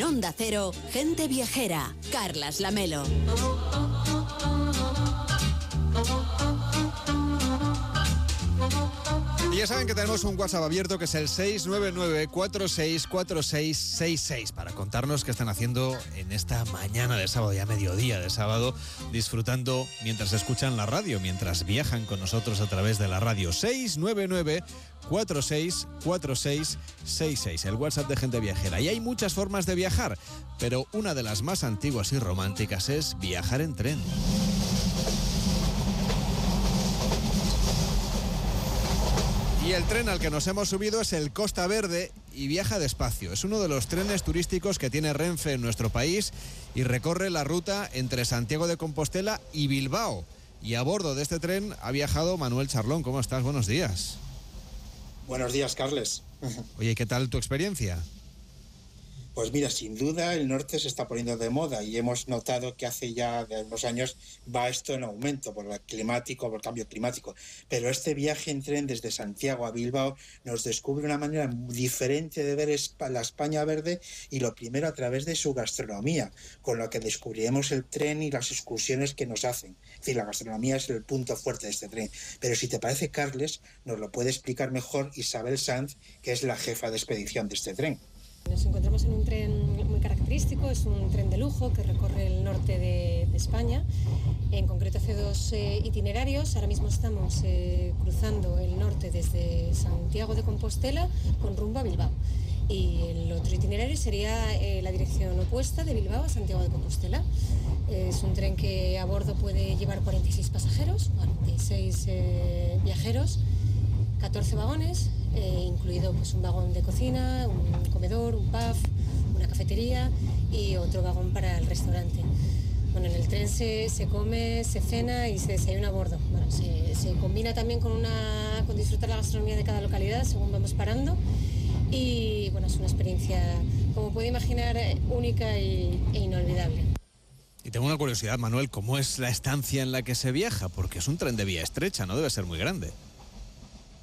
En Onda Cero, gente viajera. Carlas Lamelo. Ya saben que tenemos un WhatsApp abierto que es el 699-464666 para contarnos qué están haciendo en esta mañana de sábado, ya mediodía de sábado, disfrutando mientras escuchan la radio, mientras viajan con nosotros a través de la radio. 699 464666, el WhatsApp de gente viajera. Y hay muchas formas de viajar, pero una de las más antiguas y románticas es viajar en tren. Y el tren al que nos hemos subido es el Costa Verde y viaja despacio. Es uno de los trenes turísticos que tiene Renfe en nuestro país y recorre la ruta entre Santiago de Compostela y Bilbao. Y a bordo de este tren ha viajado Manuel Charlón. ¿Cómo estás? Buenos días. Buenos días, Carles. Oye, ¿qué tal tu experiencia? Pues mira, sin duda el norte se está poniendo de moda y hemos notado que hace ya unos años va esto en aumento por el climático, por el cambio climático. Pero este viaje en tren desde Santiago a Bilbao nos descubre una manera diferente de ver la España verde y lo primero a través de su gastronomía, con lo que descubriremos el tren y las excursiones que nos hacen. Es decir, la gastronomía es el punto fuerte de este tren. Pero si te parece, Carles, nos lo puede explicar mejor Isabel Sanz, que es la jefa de expedición de este tren. Nos encontramos en un tren muy característico, es un tren de lujo que recorre el norte de, España. En concreto hace dos eh, itinerarios. Ahora mismo estamos eh, cruzando el norte desde Santiago de Compostela con rumbo a Bilbao. Y el otro itinerario sería eh, la dirección opuesta de Bilbao a Santiago de Compostela. Es un tren que a bordo puede llevar 46 pasajeros, 46 viajeros, 14 vagones eh, incluido pues, un vagón de cocina, un comedor, un pub, una cafetería y otro vagón para el restaurante. Bueno, en el tren se, come, se cena y se desayuna a bordo. Se, combina también con, disfrutar la gastronomía de cada localidad según vamos parando. Y bueno, es una experiencia, como puede imaginar, única e inolvidable. Y tengo una curiosidad, Manuel, ¿cómo es la estancia en la que se viaja? Porque es un tren de vía estrecha, no debe ser muy grande.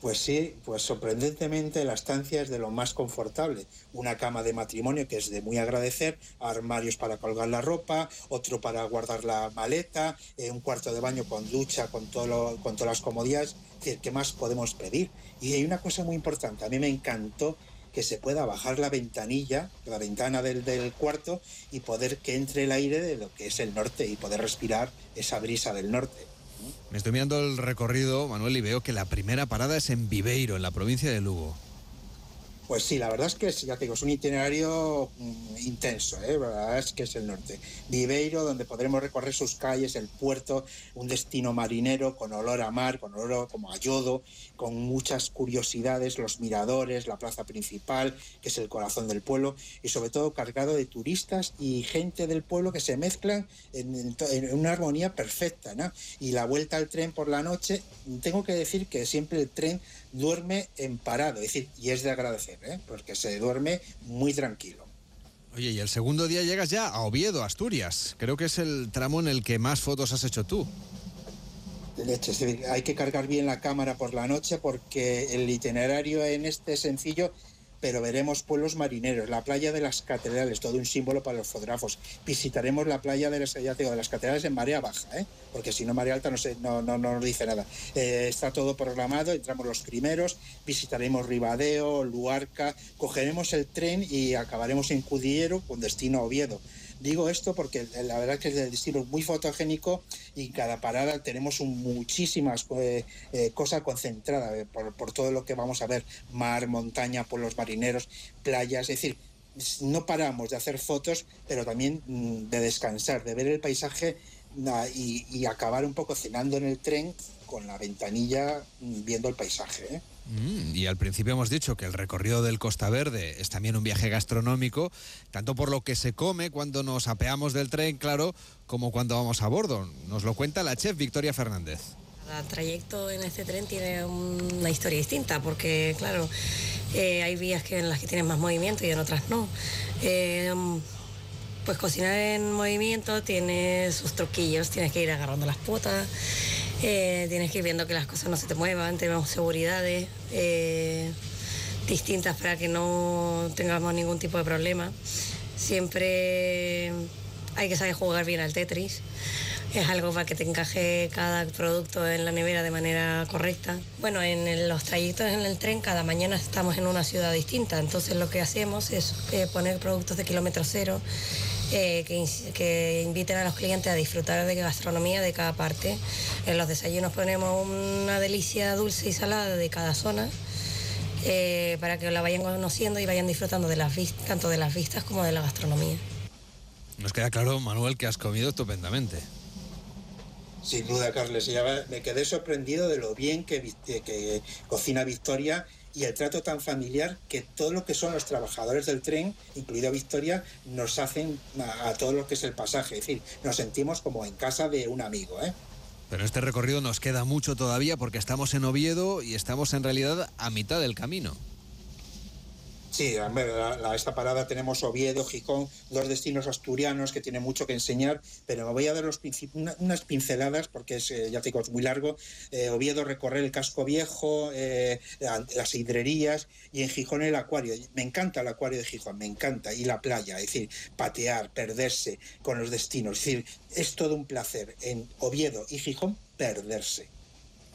Pues sí, pues sorprendentemente la estancia es de lo más confortable. Una cama de matrimonio que es de muy agradecer, armarios para colgar la ropa, otro para guardar la maleta, eh, un cuarto de baño con ducha, con, todo con todas las comodidades. ¿qué más podemos pedir? Y hay una cosa muy importante, a mí me encantó que se pueda bajar la ventanilla, la ventana del cuarto y poder que entre el aire de lo que es el norte y poder respirar esa brisa del norte. Me estoy mirando el recorrido, Manuel, y veo que la primera parada es en Viveiro, en la provincia de Lugo. Pues sí, la verdad es que ya te digo, es un itinerario mm, intenso, ¿eh? la verdad es que es el norte. Viveiro, donde podremos recorrer sus calles, el puerto, un destino marinero con olor a mar, con olor como a yodo, con muchas curiosidades, los miradores, la plaza principal, que es el corazón del pueblo, y sobre todo cargado de turistas y gente del pueblo que se mezclan en, una armonía perfecta. ¿no? Y la vuelta al tren por la noche, tengo que decir que siempre el tren duerme en parado, es decir, y es de agradecer, ¿eh? porque se duerme muy tranquilo. Oye, y el segundo día llegas ya a Oviedo, Asturias. Creo que es el tramo en el que más fotos has hecho tú. Hay que cargar bien la cámara por la noche porque el itinerario en este sencillo pero veremos pueblos marineros, la playa de las catedrales, todo un símbolo para los fotógrafos. Visitaremos la playa de las, de catedrales en marea baja, ¿eh? porque si no marea alta no, no, no, no nos dice nada. Eh, está todo programado, entramos los primeros, visitaremos Ribadeo, Luarca, cogeremos el tren y acabaremos en Cudillero con destino a Oviedo. Digo esto porque la verdad que el destino es muy fotogénico y en cada parada tenemos muchísimas eh, eh, cosas concentradas eh, por, todo lo que vamos a ver, mar, montaña, pueblos marineros, playas, es decir, no paramos de hacer fotos, pero también mm, de descansar, de ver el paisaje y, y acabar un poco cenando en el tren con la ventanilla mm, viendo el paisaje. Mm, y al principio hemos dicho que el recorrido del Costa Verde es también un viaje gastronómico, tanto por lo que se come cuando nos apeamos del tren, claro, como cuando vamos a bordo. Nos lo cuenta la chef Victoria Fernández. Cada trayecto en este tren tiene una historia distinta, porque claro, eh, hay vías que en las que tienes más movimiento y en otras no. Eh, pues cocinar en movimiento tiene sus truquillos, tienes que ir agarrando las potas, eh, tienes que ir viendo que las cosas no se te muevan, tenemos seguridades eh, distintas para que no tengamos ningún tipo de problema. siempre hay que saber jugar bien al Tetris. Es algo para que te encaje cada producto en la nevera de manera correcta. Bueno, en los trayectos en el tren cada mañana estamos en una ciudad distinta, entonces lo que hacemos es eh, poner productos de kilómetro cero eh, que, inviten a los clientes a disfrutar de gastronomía de cada parte. En los desayunos ponemos una delicia dulce y salada de cada zona. Eh, para que la vayan conociendo y vayan disfrutando de las tanto de las vistas como de la gastronomía. Nos queda claro, Manuel, que has comido estupendamente. Sin duda, Carles. Ya me quedé sorprendido de lo bien que, que, cocina Victoria y el trato tan familiar que todo lo que son los trabajadores del tren, incluido Victoria, nos hacen a, todo lo que es el pasaje. Es decir, nos sentimos como en casa de un amigo. ¿eh? Pero este recorrido nos queda mucho todavía porque estamos en Oviedo y estamos en realidad a mitad del camino. Sí, la, esta parada tenemos Oviedo, Gijón, dos destinos asturianos que tienen mucho que enseñar, pero me voy a dar los unas pinceladas porque es, eh, ya te digo, es muy largo. Eh, Oviedo recorrer el casco viejo, eh, las hidrerías y en Gijón el acuario. Me encanta el acuario de Gijón, me encanta. Y la playa, es decir, patear, perderse con los destinos. Es decir, es todo un placer en Oviedo y Gijón perderse.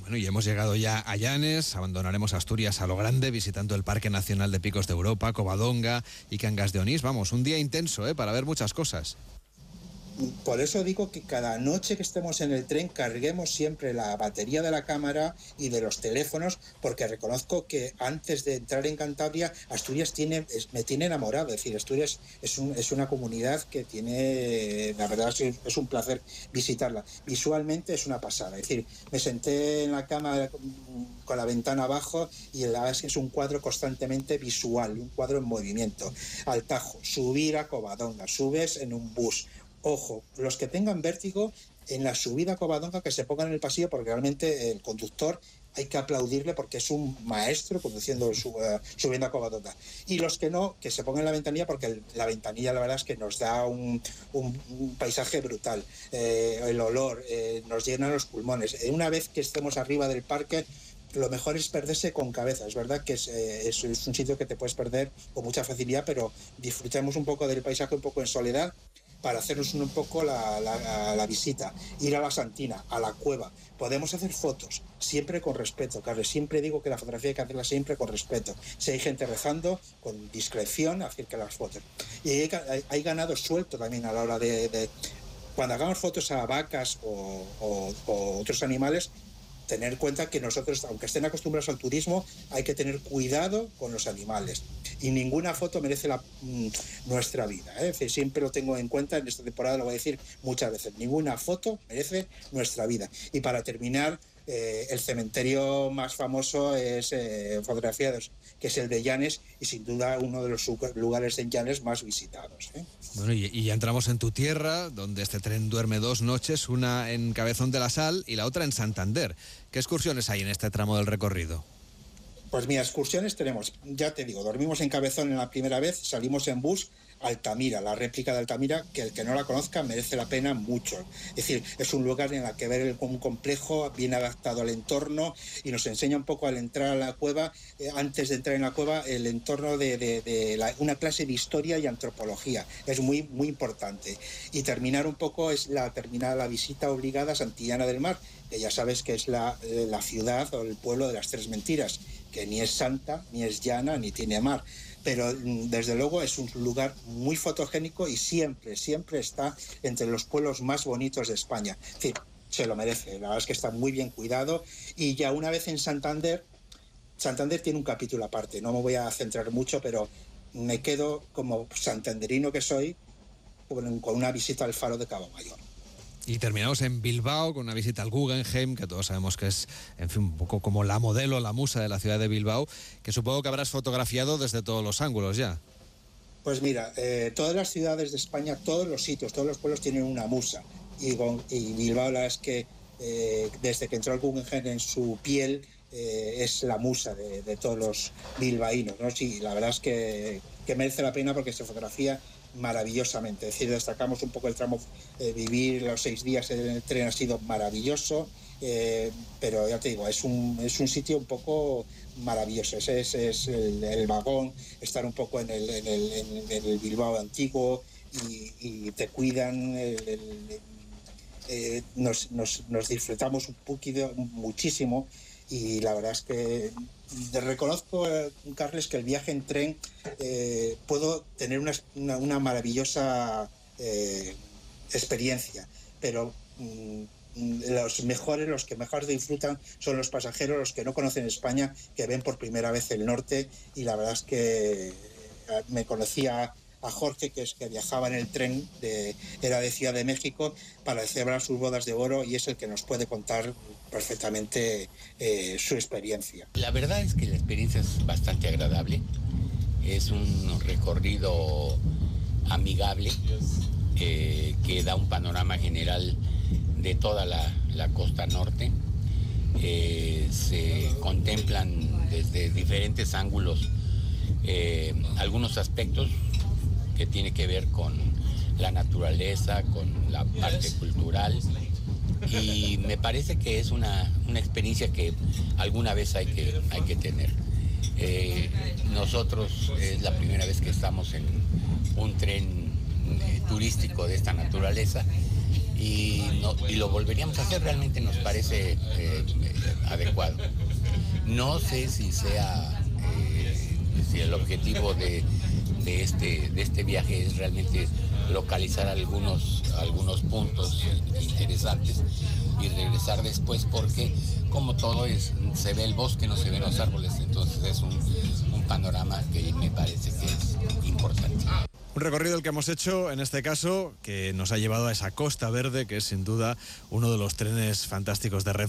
Bueno, y hemos llegado ya a Llanes, abandonaremos Asturias a lo grande, visitando el Parque Nacional de Picos de Europa, Covadonga y Cangas de Onís. Vamos, un día intenso ¿eh? para ver muchas cosas por eso digo que cada noche que estemos en el tren carguemos siempre la batería de la cámara y de los teléfonos, porque reconozco que antes de entrar en Cantabria, Asturias tiene, me tiene enamorado. Es decir, Asturias es, es una comunidad que tiene, la verdad es, un placer visitarla. Visualmente es una pasada. Es decir, me senté en la cama con la ventana abajo y la verdad es es un cuadro constantemente visual, un cuadro en movimiento. Al Tajo, subir a Covadonga, subes en un bus ojo, los que tengan vértigo en la subida a Covadonga que se pongan en el pasillo porque realmente el conductor hay que aplaudirle porque es un maestro conduciendo eh, subiendo a Covadonga. Y los que no, que se pongan en la ventanilla porque la ventanilla la verdad es que nos da un, paisaje brutal. Eh, el olor eh, nos llena los pulmones. Una vez que estemos arriba del parque, lo mejor es perderse con cabeza. Es verdad que es, es, un sitio que te puedes perder con mucha facilidad, pero disfrutemos un poco del paisaje, un poco en soledad para hacernos un poco la, visita, ir a la Santina, a la cueva. Podemos hacer fotos, siempre con respeto, Carlos. Siempre digo que la fotografía hay que hacerla siempre con respeto. Si hay gente rezando, con discreción, acerca las fotos. Y hay, ganado suelto también a la hora de, cuando hagamos fotos a vacas o, otros animales, tener en cuenta que nosotros, aunque estén acostumbrados al turismo, hay que tener cuidado con los animales. Y ninguna foto merece la, mm, nuestra vida. ¿eh? siempre lo tengo en cuenta, en esta temporada lo voy a decir muchas veces, ninguna foto merece nuestra vida. Y para terminar, eh, el cementerio más famoso es eh, fotografiados, que es el de Llanes y sin duda uno de los lugares en Llanes más visitados. ¿eh? Bueno, y, y, ya entramos en tu tierra, donde este tren duerme dos noches, una en Cabezón de la Sal y la otra en Santander. ¿Qué excursiones hay en este tramo del recorrido? Pues mira, excursiones tenemos, ya te digo, dormimos en Cabezón en la primera vez, salimos en bus Altamira, la réplica de Altamira, que el que no la conozca merece la pena mucho. Es decir, es un lugar en el que ver un complejo bien adaptado al entorno y nos enseña un poco al entrar a la cueva, eh, antes de entrar en la cueva, el entorno de, una clase de historia y antropología. Es muy, muy importante. Y terminar un poco es la terminar la visita obligada a Santillana del Mar, que ya sabes que es la, eh, la ciudad o el pueblo de las tres mentiras, que ni es santa, ni es llana, ni tiene mar pero mm, desde luego es un lugar muy fotogénico y siempre, siempre está entre los pueblos más bonitos de España. Sí, se lo merece, la verdad es que está muy bien cuidado y ya una vez en Santander, Santander tiene un capítulo aparte, no me voy a centrar mucho, pero me quedo como santanderino que soy con una visita al faro de Cabo Mayor. Y terminamos en Bilbao con una visita al Guggenheim, que todos sabemos que es, en fin, un poco como la modelo, la musa de la ciudad de Bilbao, que supongo que habrás fotografiado desde todos los ángulos ya. Pues mira, eh, todas las ciudades de España, todos los sitios, todos los pueblos tienen una musa. Y, Bilbao la es que eh, desde que entró el Guggenheim en su piel, eh, es la musa de, todos los bilbaínos. ¿no? Sí, la verdad es que que merece la pena porque se fotografía maravillosamente. Es decir, destacamos un poco el tramo, eh, vivir los seis días en el tren ha sido maravilloso, eh, pero ya te digo, es un, es un sitio un poco maravilloso. Ese es, el, vagón, estar un poco en el, en el, Bilbao antiguo y, te cuidan. Eh, nos, nos, nos, disfrutamos un poquito, muchísimo y la verdad es que reconozco, eh, Carles, que el viaje en tren eh, puedo tener una, maravillosa eh, experiencia, pero mm, los mejores, los que mejor disfrutan son los pasajeros, los que no conocen España, que ven por primera vez el norte y la verdad es que me conocía a Jorge, que es que viajaba en el tren, de, era de Ciudad de México, para celebrar sus bodas de oro y es el que nos puede contar perfectamente eh, su experiencia. La verdad es que la experiencia es bastante agradable. Es un recorrido amigable eh, que da un panorama general de toda la, costa norte. Eh, se contemplan desde diferentes ángulos algunos aspectos que tiene que ver con la naturaleza, con la parte cultural. Y me parece que es una, experiencia que alguna vez hay que, hay que tener. Eh, nosotros es la primera vez que estamos en un tren eh, turístico de esta naturaleza y, lo volveríamos a hacer, realmente nos parece eh, adecuado. No sé si sea si el objetivo de de este, de este viaje es realmente localizar algunos, algunos puntos interesantes y regresar después porque como todo es, se ve el bosque, no se ven los árboles, entonces es un, un panorama que me parece que es importante. Un recorrido el que hemos hecho, en este caso, que nos ha llevado a esa Costa Verde, que es sin duda uno de los trenes fantásticos de Renfe.